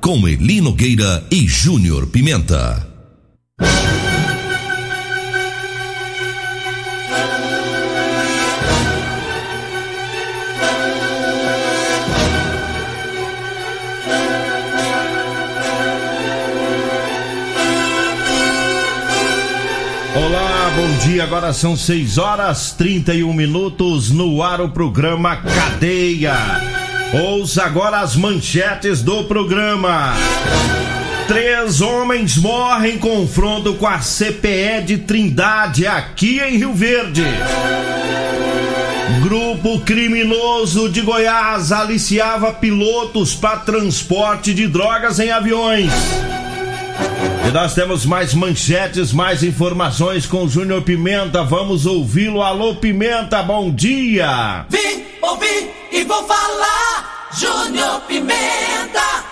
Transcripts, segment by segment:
Com Eli Nogueira e Júnior Pimenta. Olá, bom dia. Agora são 6 horas 31 minutos no ar o programa Cadeia. Ouça agora as manchetes do programa. Três homens morrem em confronto com a CPE de Trindade aqui em Rio Verde. Grupo criminoso de Goiás aliciava pilotos para transporte de drogas em aviões. E nós temos mais manchetes, mais informações com o Júnior Pimenta. Vamos ouvi-lo. Alô, Pimenta, bom dia! Vim, ouvi e vou falar. Júnior Pimenta.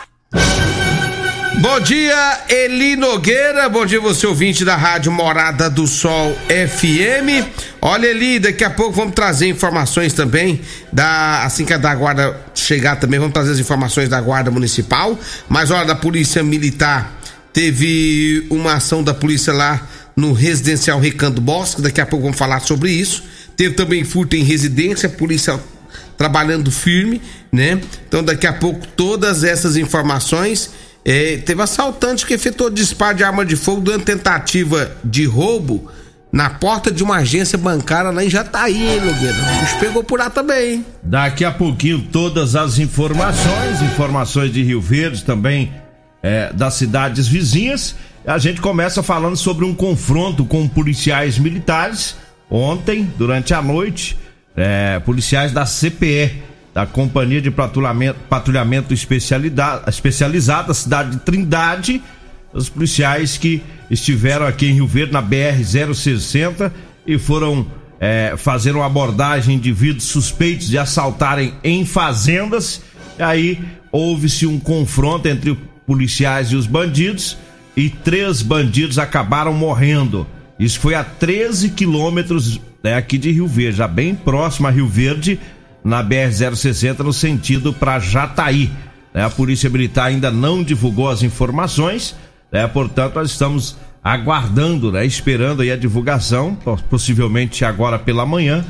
Bom dia, Eli Nogueira. Bom dia, você ouvinte da Rádio Morada do Sol FM. Olha, Eli, daqui a pouco vamos trazer informações também da assim que a da guarda chegar também, vamos trazer as informações da guarda municipal. Mas olha, da polícia militar teve uma ação da polícia lá no residencial Recanto Bosque. Daqui a pouco vamos falar sobre isso. Teve também furto em residência, polícia trabalhando firme, né? Então daqui a pouco todas essas informações. É, teve assaltante que efetuou disparo de arma de fogo durante tentativa de roubo na porta de uma agência bancária lá em Jataí, hein, Nogueira? Bicho pegou por lá também, hein? Daqui a pouquinho todas as informações, informações de Rio Verde também, é, das cidades vizinhas. A gente começa falando sobre um confronto com policiais militares. Ontem, durante a noite, é, policiais da CPE, da Companhia de Patrulhamento, Patrulhamento Especializada, da cidade de Trindade, os policiais que estiveram aqui em Rio Verde, na BR-060, e foram é, fazer uma abordagem de indivíduos suspeitos de assaltarem em fazendas. E aí houve-se um confronto entre policiais e os bandidos, e três bandidos acabaram morrendo. Isso foi a 13 quilômetros né, aqui de Rio Verde, já bem próximo a Rio Verde, na BR-060, no sentido para Jataí. Né? A Polícia Militar ainda não divulgou as informações, né? portanto, nós estamos aguardando, né? esperando aí a divulgação, possivelmente agora pela manhã,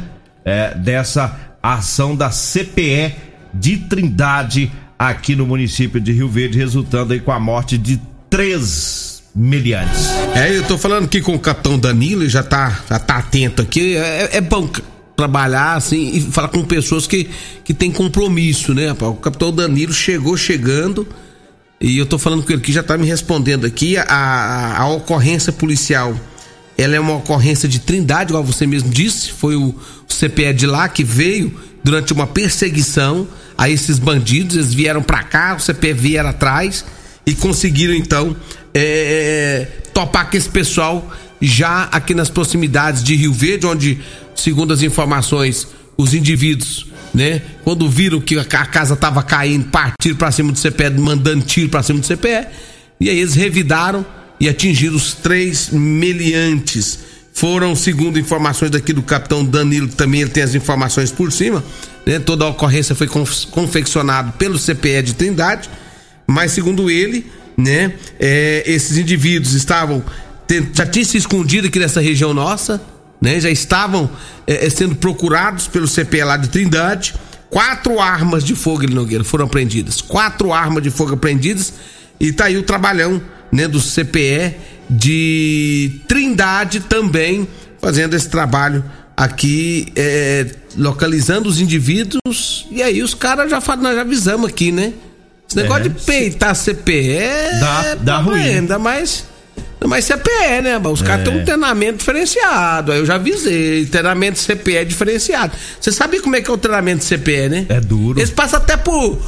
é, dessa ação da CPE de Trindade aqui no município de Rio Verde, resultando aí com a morte de três meliantes. É, eu tô falando aqui com o capitão Danilo, já tá, já tá atento aqui. É, é bom trabalhar assim e falar com pessoas que, que tem compromisso, né? O capitão Danilo chegou chegando e eu tô falando com ele que já tá me respondendo aqui. A, a, a ocorrência policial ela é uma ocorrência de Trindade, igual você mesmo disse. Foi o, o CPE de lá que veio durante uma perseguição a esses bandidos. Eles vieram para cá, o CPE vieram atrás e conseguiram então é, topar com esse pessoal já aqui nas proximidades de Rio Verde, onde, segundo as informações, os indivíduos, né, quando viram que a casa estava caindo, partiram para cima do CPE, mandando tiro para cima do CPE, e aí eles revidaram e atingiram os três meliantes. Foram, segundo informações daqui do capitão Danilo, também ele tem as informações por cima, né, toda a ocorrência foi confeccionada pelo CPE de Trindade, mas segundo ele, né, é, esses indivíduos estavam já tinham se escondido aqui nessa região nossa, né? Já estavam é, sendo procurados pelo CPE lá de Trindade. Quatro armas de fogo, ele Nogueira, foram apreendidas. Quatro armas de fogo apreendidas. E tá aí o trabalhão, né, do CPE de Trindade também fazendo esse trabalho aqui, é, localizando os indivíduos. E aí os caras já já avisamos aqui, né? Esse negócio é, de peitar CPE dá, é dá ruim. Ainda mais mas CPE, né? Os é. caras têm um treinamento diferenciado. Aí eu já avisei. Treinamento CPE diferenciado. Você sabe como é que é o treinamento CPE, né? É duro. Eles passam até por.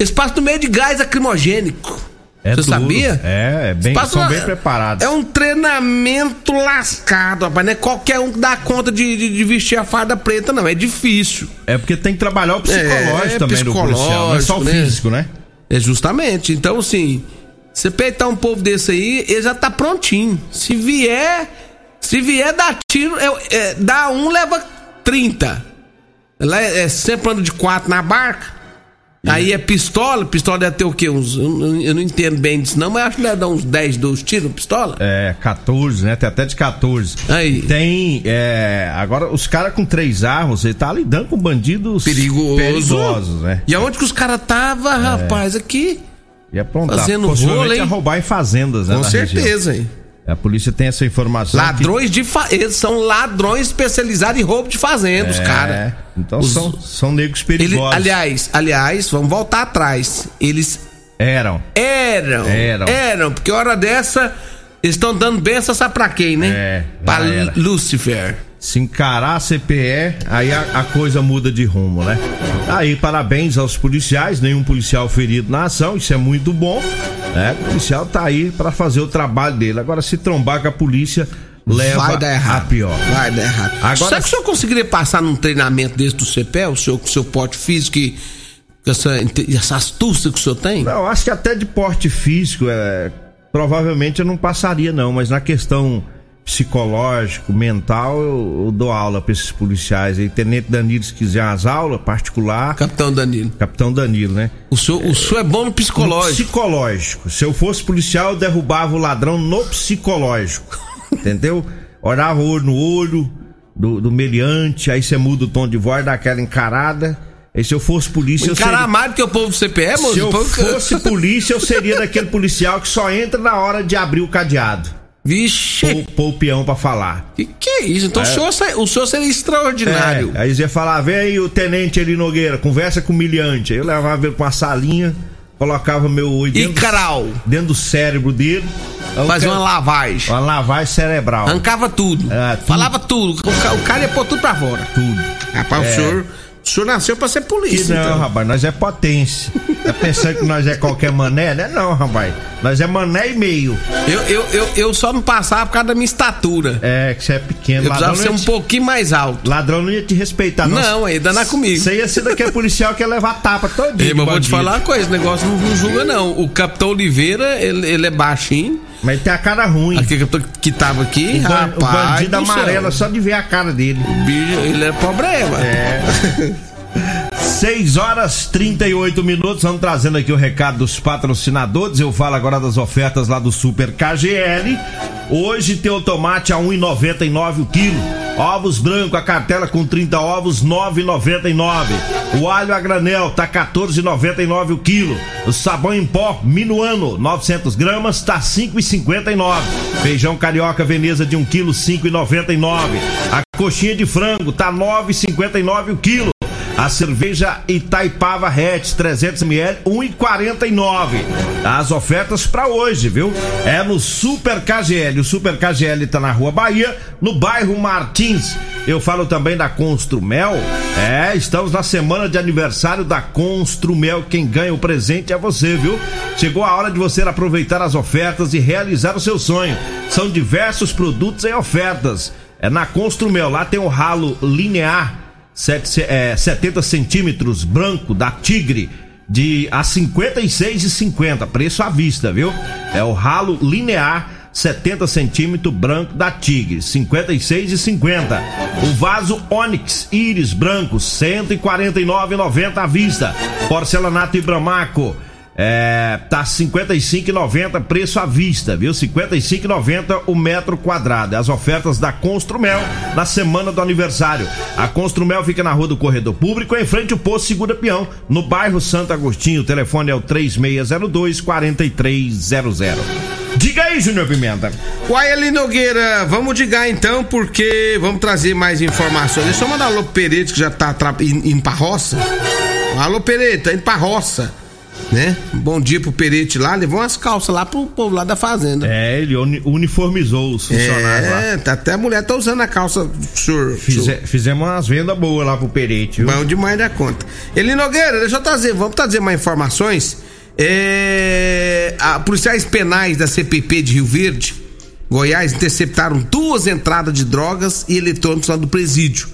Eles passam no meio de gás lacrimogênico. É Você duro. sabia? É, é bem, são uma- bem preparados. É um treinamento lascado, rapaz. Não é qualquer um que dá conta de, de- de vestir a farda preta, não. É difícil. É porque tem que trabalhar o psicológico É, também do policial, não é só o psicológico, né? físico, né? É justamente. Então, assim, você peitar um povo desse aí, ele já tá prontinho. Se vier, se vier dar tiro, é, é, dá um, leva 30. Lá é, é sempre ando de quatro na barca. Aí é pistola, pistola deve ter o quê? Uns, eu, não- entendo bem disso, não, mas acho que deve dar uns 10, 12 tiros pistola. É, 14, né? Tem até de 14. Aí. Tem. é, agora, os caras com três armas, ele tá lidando com bandidos Perigoso. perigosos, né? E aonde que os caras tava, rapaz? Aqui. E aprontar. Fazendo Possivelmente vôlei. a roubar em fazendas, né? Com na região. certeza, hein? A polícia tem essa informação. Ladrões de fa... Eles são ladrões especializados em roubo de fazenda, que... os É, caras. Então Os- são, são negros Ele, perigosos. aliás, aliás, vamos voltar atrás. Eles Eram. eram. Eram. Eram, porque hora dessa eles estão dando benção, sabe pra quem, né? É, pra era. Lucifer. Se encarar a CPE, aí a, a coisa muda de rumo, né? Aí, parabéns aos policiais, nenhum policial ferido na ação, isso é muito bom. Né? O policial tá aí pra fazer o trabalho dele. Agora, se trombar com a polícia, leva Vai dar errado. a pior. Vai dar errado. Agora- Será que o senhor conseguiria passar num treinamento desse do CPE, o seu, com o seu porte físico e com essa, essa astúcia que o senhor tem? Não, acho que até de porte físico, é, provavelmente eu não passaria, não, mas na questão psicológico, mental, eu, eu dou aula pra esses policiais aí. Tenente Danilo, se quiser as aulas, particular. Capitão Danilo. Capitão Danilo, né? O senhor, o senhor é bom no No psicológico. psicológico. Se eu fosse policial, eu derrubava o ladrão no psicológico. Entendeu? Olhava o olho no olho do, do meliante, aí você muda o tom de voz, dá aquela encarada. Aí se eu fosse polícia, eu Encarar seria... mais do que o povo do CPE, moço? Se eu fosse polícia, eu seria daquele policial que só entra na hora de abrir o cadeado. Vixe, Pôr, o peão pra falar. que que é isso? Então o, senhor, o senhor seria extraordinário. É, aí você ia falar, vem aí o tenente ali Nogueira, conversa com o miliante. Aí eu levava ele pra uma salinha, colocava meu olho dentro, dentro do cérebro dele. Fazia uma lavagem. Uma lavagem cerebral. Arrancava tudo. É, tudo. Falava tudo. O ca- o cara ia pôr tudo pra fora. Tudo. Rapaz, o, senhor, o senhor nasceu pra ser Que polícia. não, então. rapaz, nós é potência. Tá pensando que nós é qualquer mané? Né? Não, rapaz. Nós é mané e meio. Eu, eu, eu, eu só não passava por causa da minha estatura. É, que você é pequeno. Eu Ladrão ser ia um te, pouquinho mais alto. ladrão não ia te respeitar, não. Não, aí danar comigo. Você ia ser daquele policial que ia levar tapa todo dia. Ei, mas vou te falar uma coisa, esse negócio não, não julga não. O Capitão Oliveira, ele, ele é baixinho. Mas ele tem a cara ruim. Aquele capitão que tava aqui, O, rapaz. o bandido do céu. amarelo, só de ver a cara dele. O bicho, ele é problema. É. 6 horas 38 minutos, vamos trazendo aqui o recado dos patrocinadores. Eu falo agora das ofertas lá do Super KGL. Hoje tem o tomate a 1,99 o quilo. Ovos branco, a cartela com 30 ovos, 9,99. O alho a granel tá 14,99 o quilo. O sabão em pó Minuano, 900 gramas, tá 5,59. Feijão carioca Veneza de 1 quilo, 5,99. A coxinha de frango tá 9,59 o quilo. A cerveja Itaipava Hatch 300ml 1,49. As ofertas para hoje, viu? É no Super KGL. O Super KGL tá na Rua Bahia, no bairro Martins. Eu falo também da Construmel. É, estamos na semana de aniversário da Construmel. Quem ganha o presente é você, viu? Chegou a hora de você aproveitar as ofertas e realizar o seu sonho. São diversos produtos em ofertas. É na Construmel. Lá tem o ralo linear sete- é, 70 centímetros branco da Tigre de a 56,50 preço à vista, viu? É o ralo linear 70 centímetros branco da Tigre 56,50 o vaso Onix Íris branco 149,90 à vista porcelanato Ibramaco é, tá 55,90 preço à vista, viu? 55,90 o metro quadrado. As ofertas da Construmel na semana do aniversário. A Construmel fica na Rua do Corredor Público, em frente ao posto Segura Peão, no bairro Santo Agostinho. O telefone é o 3602 4300. Diga aí, Júnior Pimenta. Uai, Ali Nogueira, vamos digar então, porque vamos trazer mais informações. Deixa eu mandar alô Perete, que já tá tra- indo pra roça. Alô, Perete, tá indo pra roça. Né? Bom dia pro Perete lá, levou umas calças lá pro povo lá da fazenda. É, ele uni- uniformizou os funcionários lá. É, tá- até a mulher tá usando a calça, senhor. Fize- fizemos umas vendas boas lá pro Perete, viu? Bom demais da conta. Eli Nogueira, deixa eu trazer, vamos trazer mais informações. É, a, policiais penais da CPP de Rio Verde, Goiás, interceptaram duas entradas de drogas e eletrônicos lá do presídio.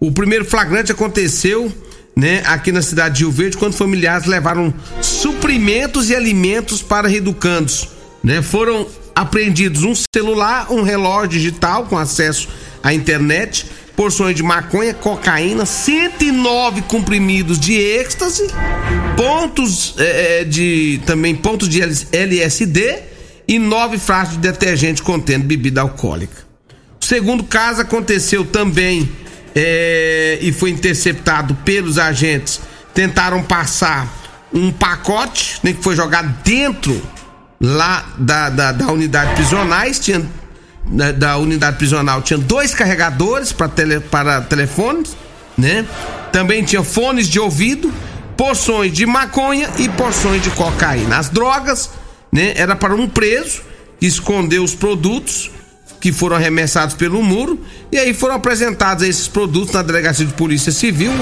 O primeiro flagrante aconteceu né, aqui na cidade de Rio Verde, quando familiares levaram suprimentos e alimentos para reeducandos. Né? Foram apreendidos um celular, um relógio digital com acesso à internet, porções de maconha, cocaína, 109 comprimidos de êxtase, pontos é, de também pontos de LSD e nove frascos de detergente contendo bebida alcoólica. O segundo caso aconteceu também é, e foi interceptado pelos agentes. Tentaram passar um pacote né, que foi jogado dentro lá da, da, da unidade prisionais. Tinha, da, da, unidade prisional tinha dois carregadores para tele, para telefones, né? Também tinha fones de ouvido, porções de maconha e porções de cocaína. As drogas, né? Era para um preso esconder os produtos que foram arremessados pelo muro e aí foram apresentados esses produtos na delegacia de polícia civil.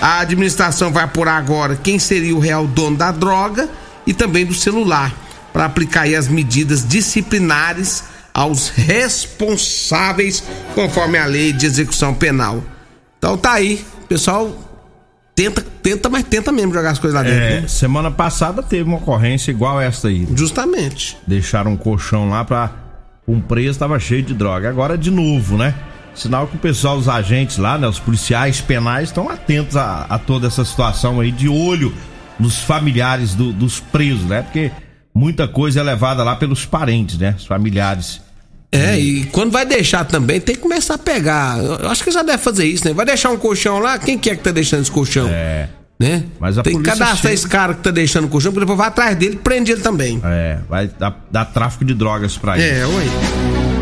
A administração vai apurar agora quem seria o real dono da droga e também do celular para aplicar as medidas disciplinares aos responsáveis conforme a lei de execução penal. Então tá aí, pessoal tenta, tenta, mas tenta mesmo jogar as coisas lá dentro. É, né? semana passada teve uma ocorrência igual essa aí. Justamente. Deixaram um colchão lá para um preso estava cheio de droga. Agora de novo, né? Sinal que o pessoal, os agentes lá, né, os policiais penais estão atentos a, a, toda essa situação aí, de olho nos familiares do, dos presos, né? Porque muita coisa é levada lá pelos parentes, né? Os familiares. É, e quando vai deixar também, tem que começar a pegar. Eu acho que já deve fazer isso, né? Vai deixar um colchão lá, quem que é que tá deixando esse colchão? É. Né? Mas a tem que cadastrar chega... esse cara que tá deixando o colchão, porque depois vai atrás dele e prende ele também. É, vai dar, dar tráfico de drogas pra ele. É, oi.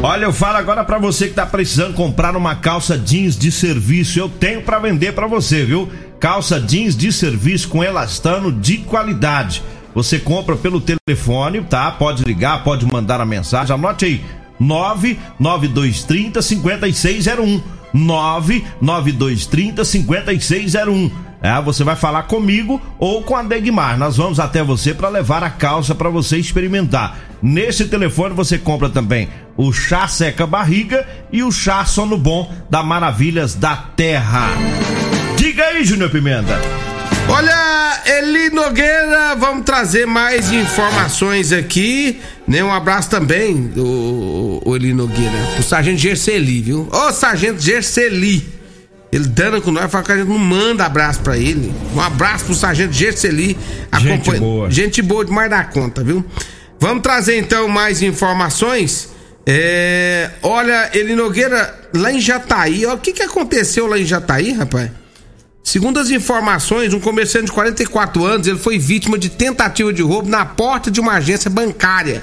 Olha, eu falo agora para você que tá precisando comprar uma calça jeans de serviço. Eu tenho para vender para você, viu? Calça jeans de serviço com elastano de qualidade. Você compra pelo telefone, tá? Pode ligar, pode mandar a mensagem. Anote aí: 99230 5601. 99230 5601. É, você vai falar comigo ou com a Degmar. Nós vamos até você para levar a calça para você experimentar. Nesse telefone você compra também o chá seca barriga e o chá sono bom da Maravilhas da Terra. Diga aí, Júnior Pimenta. Olha, Eli Nogueira, vamos trazer mais informações aqui, né? Um abraço também, o, o Eli Nogueira, o Sargento Gerceli, viu? Ô, Sargento Gerceli, ele dando com nós, fala que a gente não manda abraço pra ele. Um abraço pro Sargento Gerceli. Gente boa. Gente boa demais da conta, viu? Vamos trazer então mais informações. É, olha, Eli Nogueira, lá em Jataí, o que que aconteceu lá em Jataí, rapaz? Segundo as informações, um comerciante de 44 anos, ele foi vítima de tentativa de roubo na porta de uma agência bancária,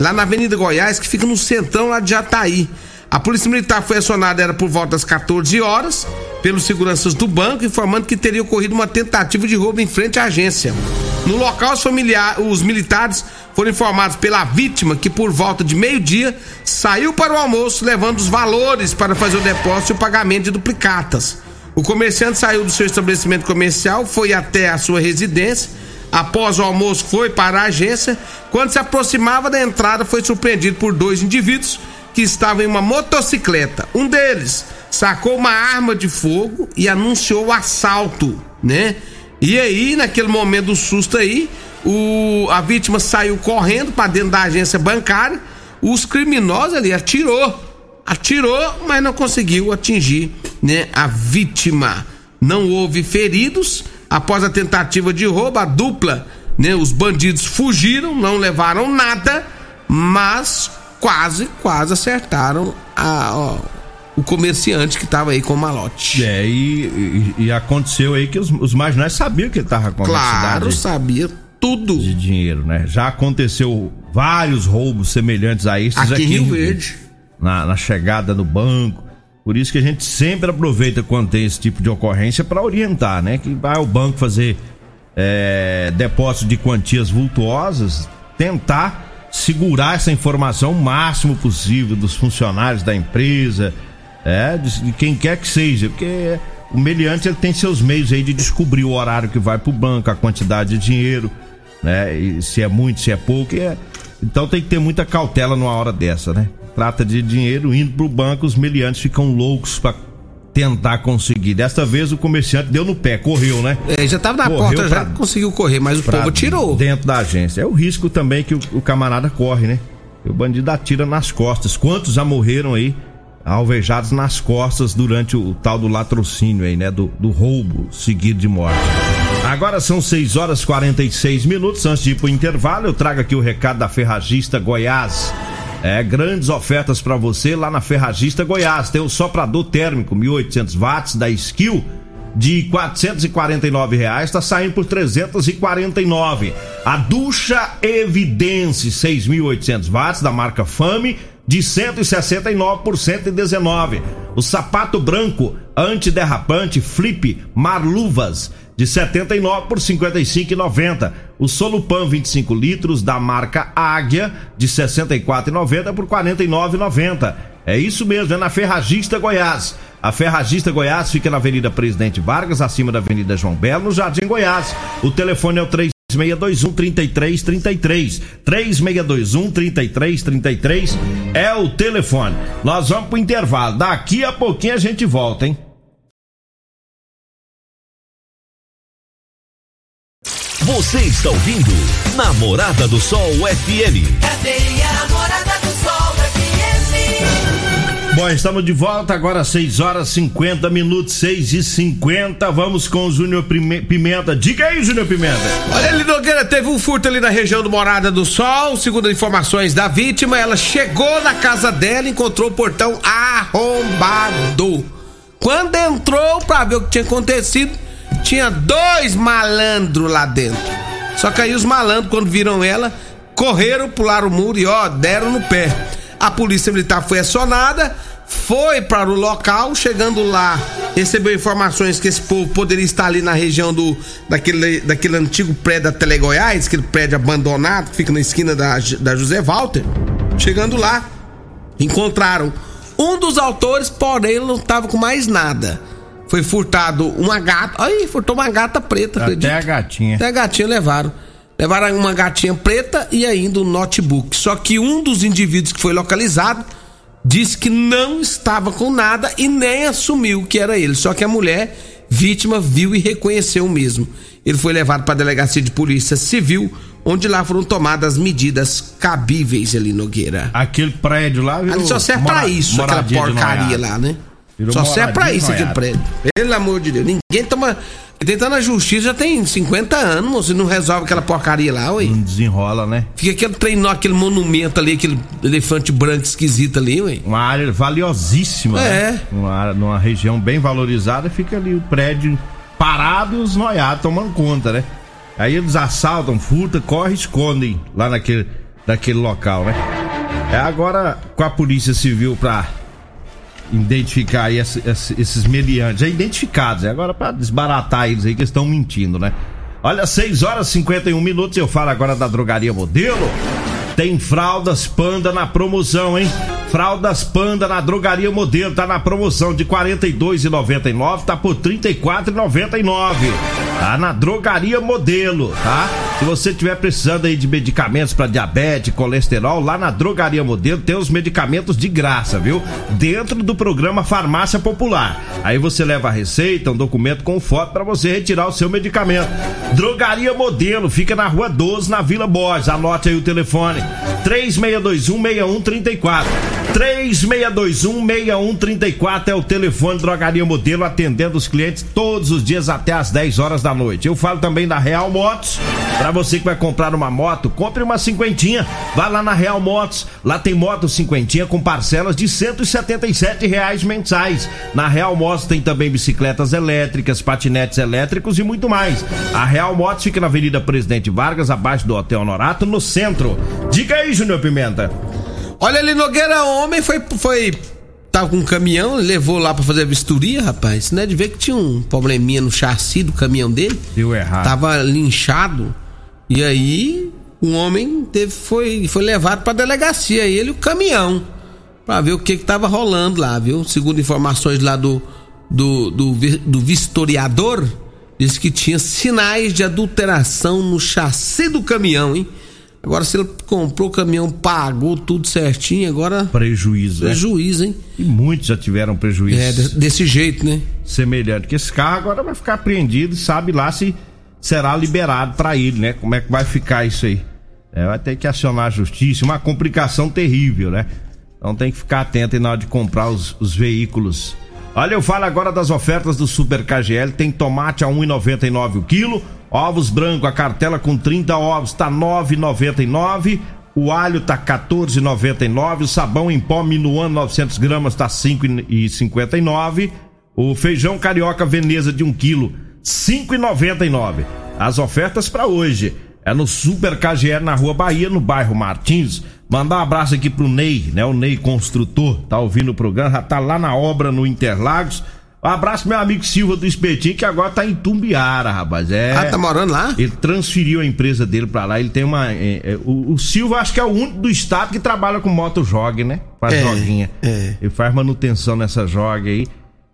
lá na Avenida Goiás, que fica no centrão lá de Jataí. A polícia militar foi acionada era por volta das 14 horas pelos seguranças do banco, informando que teria ocorrido uma tentativa de roubo em frente à agência. No local, os, familiares, os militares foram informados pela vítima que por volta de meio-dia saiu para o almoço levando os valores para fazer o depósito e o pagamento de duplicatas. O comerciante saiu do seu estabelecimento comercial, foi até a sua residência. Após o almoço, foi para a agência. Quando se aproximava da entrada, foi surpreendido por dois indivíduos que estavam em uma motocicleta. Um deles sacou uma arma de fogo e anunciou o assalto, né? E aí, naquele momento do susto aí, o, a vítima saiu correndo para dentro da agência bancária. Os criminosos ali atirou atirou, mas não conseguiu atingir né, a vítima. Não houve feridos. Após a tentativa de roubo, a dupla, né, os bandidos fugiram, não levaram nada, mas quase, quase acertaram a, ó, o comerciante que estava aí com o malote. É, e, e, e, aconteceu aí que os, os marginais sabiam que ele estava com Claro, sabia tudo. De dinheiro, né? Já aconteceu vários roubos semelhantes a esses aqui, aqui em Rio Verde na, na chegada no banco. Por isso que a gente sempre aproveita quando tem esse tipo de ocorrência para orientar, né? Que vai ao banco fazer é, depósito de quantias vultuosas, tentar segurar essa informação o máximo possível dos funcionários da empresa, é, de, quem quer que seja, porque o meliante ele tem seus meios aí de descobrir o horário que vai para o banco, a quantidade de dinheiro. né? E se é muito, se é pouco, é... então tem que ter muita cautela numa hora dessa, né? Trata de dinheiro indo pro banco, os meliantes ficam loucos para tentar conseguir. Desta vez o comerciante deu no pé, correu, né? É, já tava na Correu porta, já pra- conseguiu correr, mas o povo tirou. Dentro da agência. É o risco também que o, o camarada corre, né? O bandido atira nas costas. Quantos já morreram aí, alvejados nas costas durante o, tal do latrocínio aí, né? Do, do roubo seguido de morte. Agora são 6 horas e 46 minutos. Antes de ir pro intervalo, eu trago aqui o recado da Ferragista Goiás. É, grandes ofertas para você lá na Ferragista Goiás. Tem o soprador térmico 1800 watts da Skill de 449 reais está saindo por 349. A ducha Evidence 6.800 watts da marca Fame de 169 por 119. O sapato branco antiderrapante Flip Marluvas de 79 por 55,90. O Solupan 25 litros da marca Águia de 64,90 por 49,90. É isso mesmo, é na Ferragista Goiás. A Ferragista Goiás fica na Avenida Presidente Vargas, acima da Avenida João Belo, no Jardim Goiás. O telefone é o 3621 3333. 3621 3333 é o telefone. Nós vamos pro intervalo. Daqui a pouquinho a gente volta, hein? Você está ouvindo Namorada do Sol FM. Cadeia Namorada do Sol FM. Bom, estamos de volta agora 6 horas 50 minutos, 6 e 50 Vamos com o Júnior Pimenta. Diga aí, Júnior Pimenta. Olha ali, Nogueira, teve um furto ali na região do Morada do Sol. Segundo informações da vítima, ela chegou na casa dela e encontrou o portão arrombado. Quando entrou pra ver o que tinha acontecido, tinha dois malandros lá dentro. Só que aí os malandros, quando viram ela, correram, pularam o muro e ó, deram no pé. A polícia militar foi acionada, foi para o local, chegando lá, recebeu informações que esse povo poderia estar ali na região do daquele, daquele antigo prédio da Tele Goiás, aquele prédio abandonado que fica na esquina da, da José Walter. Chegando lá, encontraram um dos autores, porém não estava com mais nada. Foi furtado uma gata. Aí, furtou uma gata preta, acredita? Até a gatinha. Até a gatinha levaram. Levaram uma gatinha preta e ainda um notebook. Só que um dos indivíduos que foi localizado disse que não estava com nada e nem assumiu que era ele. Só que a mulher, vítima, viu e reconheceu mesmo. Ele foi levado para a delegacia de polícia civil, onde lá foram tomadas medidas cabíveis ali, Nogueira. Aquele prédio lá virou Ali só serve pra mora- isso, aquela porcaria lá, né? Virou só serve pra moradia de isso noiado. prédio. Pelo amor de Deus. Ninguém toma. Quem tá na justiça já tem 50 anos, moço, e não resolve aquela porcaria lá, ué. Não desenrola, né? Fica aquele trem, aquele monumento ali, aquele elefante branco esquisito ali, ué. Uma área valiosíssima, É. né? Uma área, numa região bem valorizada, fica ali o prédio parado e os noiados tomando conta, né? Aí eles assaltam, furtam, correm escondem lá naquele, naquele local, né? É agora com a polícia civil pra identificar aí esse- esse- esses meliantes, já identificados, é agora pra desbaratar eles aí que estão mentindo, né? Olha, 6 horas e 51 minutos, eu falo agora da drogaria modelo. Tem fraldas panda na promoção, hein? Fraldas panda na drogaria modelo, tá na promoção de R$ 42,99, tá por R$ 34,99. Tá na drogaria modelo, tá? Se você tiver precisando aí de medicamentos para diabetes, colesterol, lá na drogaria modelo tem os medicamentos de graça, viu? Dentro do programa Farmácia Popular. Aí você leva a receita, um documento com foto para você retirar o seu medicamento. Drogaria Modelo, fica na Rua 12, na Vila Borges. Anote aí o telefone: 36216134. 36216134 é o telefone Drogaria Modelo atendendo os clientes todos os dias até às 10 horas da noite. Eu falo também da Real Motos. Para você que vai comprar uma moto, compre uma cinquentinha. Vá lá na Real Motos. Lá tem moto cinquentinha com parcelas de 177 reais mensais. Na Real Motos tem também bicicletas elétricas, patinetes elétricos e muito mais. A Real Motos fica na Avenida Presidente Vargas, abaixo do Hotel Norato, no centro. Diga aí, Júnior Pimenta. Olha ali, Nogueira, homem foi. foi tava com um caminhão, levou lá pra fazer a vistoria, rapaz. Não é de ver que tinha um probleminha no chassi do caminhão dele. Deu errado. Tava linchado. E aí, o homem teve, foi, foi levado pra delegacia, ele e o caminhão. Pra ver o que que tava rolando lá, viu? Segundo informações lá do, do, do, do vistoriador, disse que tinha sinais de adulteração no chassi do caminhão, hein? Agora, se ele comprou o caminhão, pagou tudo certinho, agora. Prejuízo. né? Prejuízo, hein? E muitos já tiveram prejuízo É, de- desse jeito, né? semelhante. Que esse carro agora vai ficar apreendido e sabe lá se será liberado para ele, né? Como é que vai ficar isso aí? É, vai ter que acionar a justiça, uma complicação terrível, né? Então tem que ficar atento aí na hora de comprar os, os veículos. Olha, eu falo agora das ofertas do Super KGL. Tem tomate a 1,99 o quilo, ovos branco, a cartela com 30 ovos tá 9,99. O alho tá 14,99. O sabão em pó Minuano 900 gramas tá 5,59. O feijão carioca Veneza de 1 quilo, 5,99. As ofertas para hoje é no Super KGL na Rua Bahia, no bairro Martins. Mandar um abraço aqui pro Ney, né? O Ney construtor, tá ouvindo o programa, já tá lá na obra no Interlagos. Um abraço meu amigo Silva do Espetinho, que agora tá em Tumbiara, rapaz. É. Ah, tá morando lá? Ele transferiu a empresa dele pra lá. Ele tem uma. é, é, o, o Silva acho que é o único do estado que trabalha com moto jog, né? Faz É, joguinha. é. Ele faz manutenção nessa joga aí.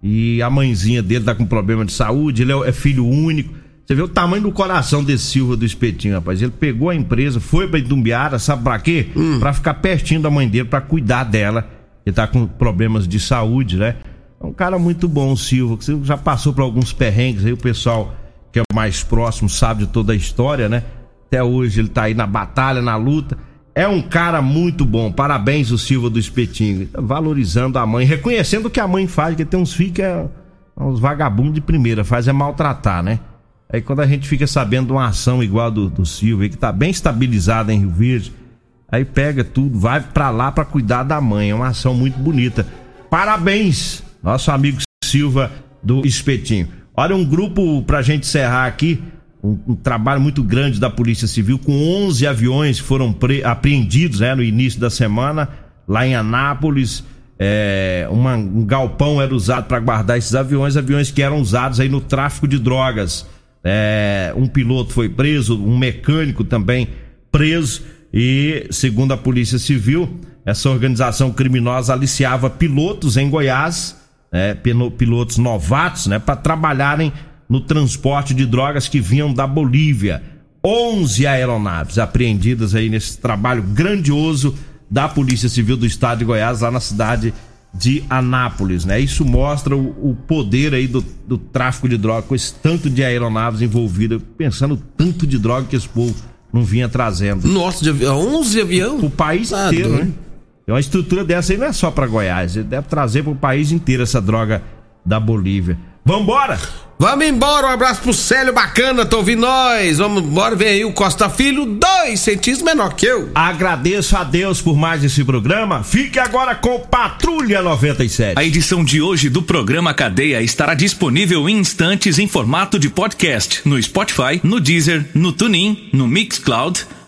E a mãezinha dele tá com problema de saúde. Ele é, é filho único. Você vê o tamanho do coração desse Silva do Espetinho, rapaz. Ele pegou a empresa, foi pra Itumbiara, sabe pra quê? Hum. Pra ficar pertinho da mãe dele, pra cuidar dela. Ele tá com problemas de saúde, né? Um cara muito bom, o Silva. que já passou por alguns perrengues aí, o pessoal que é mais próximo sabe de toda a história, né? Até hoje ele tá aí na batalha, na luta. É um cara muito bom. Parabéns, o Silva do Espetinho. Tá Valorizando a mãe, reconhecendo o que a mãe faz, porque tem uns filhos que é uns vagabundos de primeira, faz é maltratar, né? Aí quando a gente fica sabendo de uma ação igual a do, do Silva, que tá bem estabilizada em Rio Verde, aí pega tudo, vai pra lá pra cuidar da mãe. É uma ação muito bonita. Parabéns, nosso amigo Silva do Espetinho. Olha, um grupo pra gente encerrar aqui, um, um trabalho muito grande da Polícia Civil, com 11 aviões foram pre- apreendidos né, no início da semana, lá em Anápolis. É, uma- um galpão era usado para guardar esses aviões, aviões que eram usados aí no tráfico de drogas. É, um piloto foi preso, um mecânico também preso e, segundo a Polícia Civil, essa organização criminosa aliciava pilotos em Goiás, né, pilotos novatos, né, para trabalharem no transporte de drogas que vinham da Bolívia. 11 aeronaves apreendidas aí nesse trabalho grandioso da Polícia Civil do Estado de Goiás, lá na cidade de Anápolis, né? Isso mostra o, o poder aí do, do tráfico de droga, com esse tanto de aeronaves envolvidas, pensando o tanto de droga que esse povo não vinha trazendo. Nossa, de avião, 11 avião? O país Tá inteiro, doido. né? E uma estrutura dessa aí não é só pra Goiás, ele deve trazer pro país inteiro essa droga da Bolívia. Vambora! Vamos embora, um abraço pro Célio Bacana, tô ouvindo nós. Vamos embora, vem aí o Costa Filho, dois centímetros menor que eu. Agradeço a Deus por mais esse programa. Fique agora com Patrulha 97. A edição de hoje do programa Cadeia estará disponível em instantes em formato de podcast no Spotify, no Deezer, no TuneIn, no Mixcloud,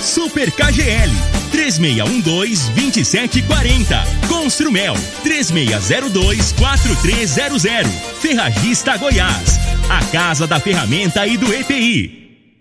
Super KGL 3612-2740 Construmel 3602-4300 Ferragista Goiás A Casa da Ferramenta e do EPI